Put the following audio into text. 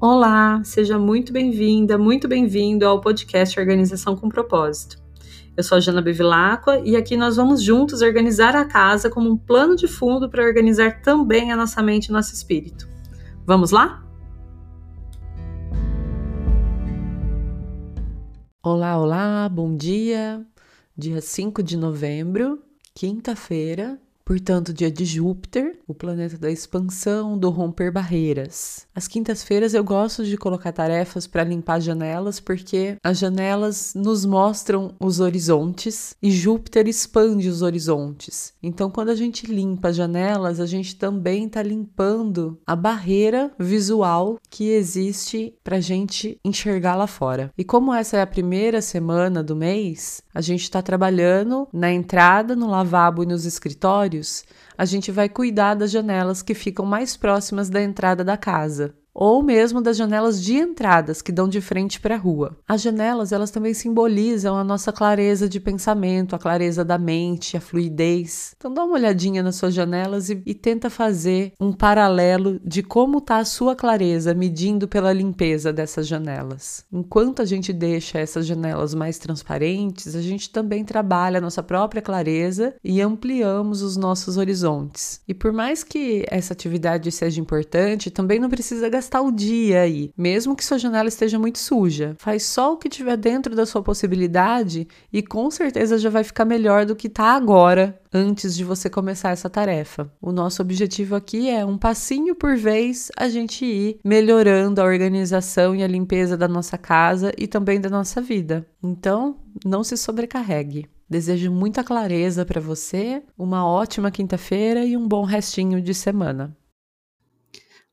Olá, seja muito bem-vinda, muito bem-vindo ao podcast Organização com Propósito. Eu sou a Jana Bevilacqua e aqui nós vamos juntos organizar a casa como um plano de fundo para organizar também a nossa mente e nosso espírito. Vamos lá? Olá, olá, bom dia. Dia 5 de novembro, quinta-feira, portanto, dia de Júpiter, o planeta da expansão, do romper barreiras. Às quintas-feiras eu gosto de colocar tarefas para limpar janelas, porque as janelas nos mostram os horizontes e Júpiter expande os horizontes. Então, quando a gente limpa as janelas, a gente também está limpando a barreira visual que existe para gente enxergar lá fora. E como essa é a primeira semana do mês, a gente está trabalhando na entrada, no lavabo e nos escritórios, a gente vai cuidar das janelas que ficam mais próximas da entrada da casa ou mesmo das janelas de entradas que dão de frente para a rua. As janelas, elas também simbolizam a nossa clareza de pensamento, a clareza da mente, a fluidez. Então dá uma olhadinha nas suas janelas e, e tenta fazer um paralelo de como está a sua clareza medindo pela limpeza dessas janelas. Enquanto a gente deixa essas janelas mais transparentes, a gente também trabalha a nossa própria clareza e ampliamos os nossos horizontes. E por mais que essa atividade seja importante, também não precisa gastar gastar o dia aí, mesmo que sua janela esteja muito suja. Faz só o que tiver dentro da sua possibilidade e com certeza já vai ficar melhor do que tá agora antes de você começar essa tarefa. O nosso objetivo aqui é um passinho por vez a gente ir melhorando a organização e a limpeza da nossa casa e também da nossa vida. Então, não se sobrecarregue. Desejo muita clareza para você, uma ótima quinta-feira e um bom restinho de semana.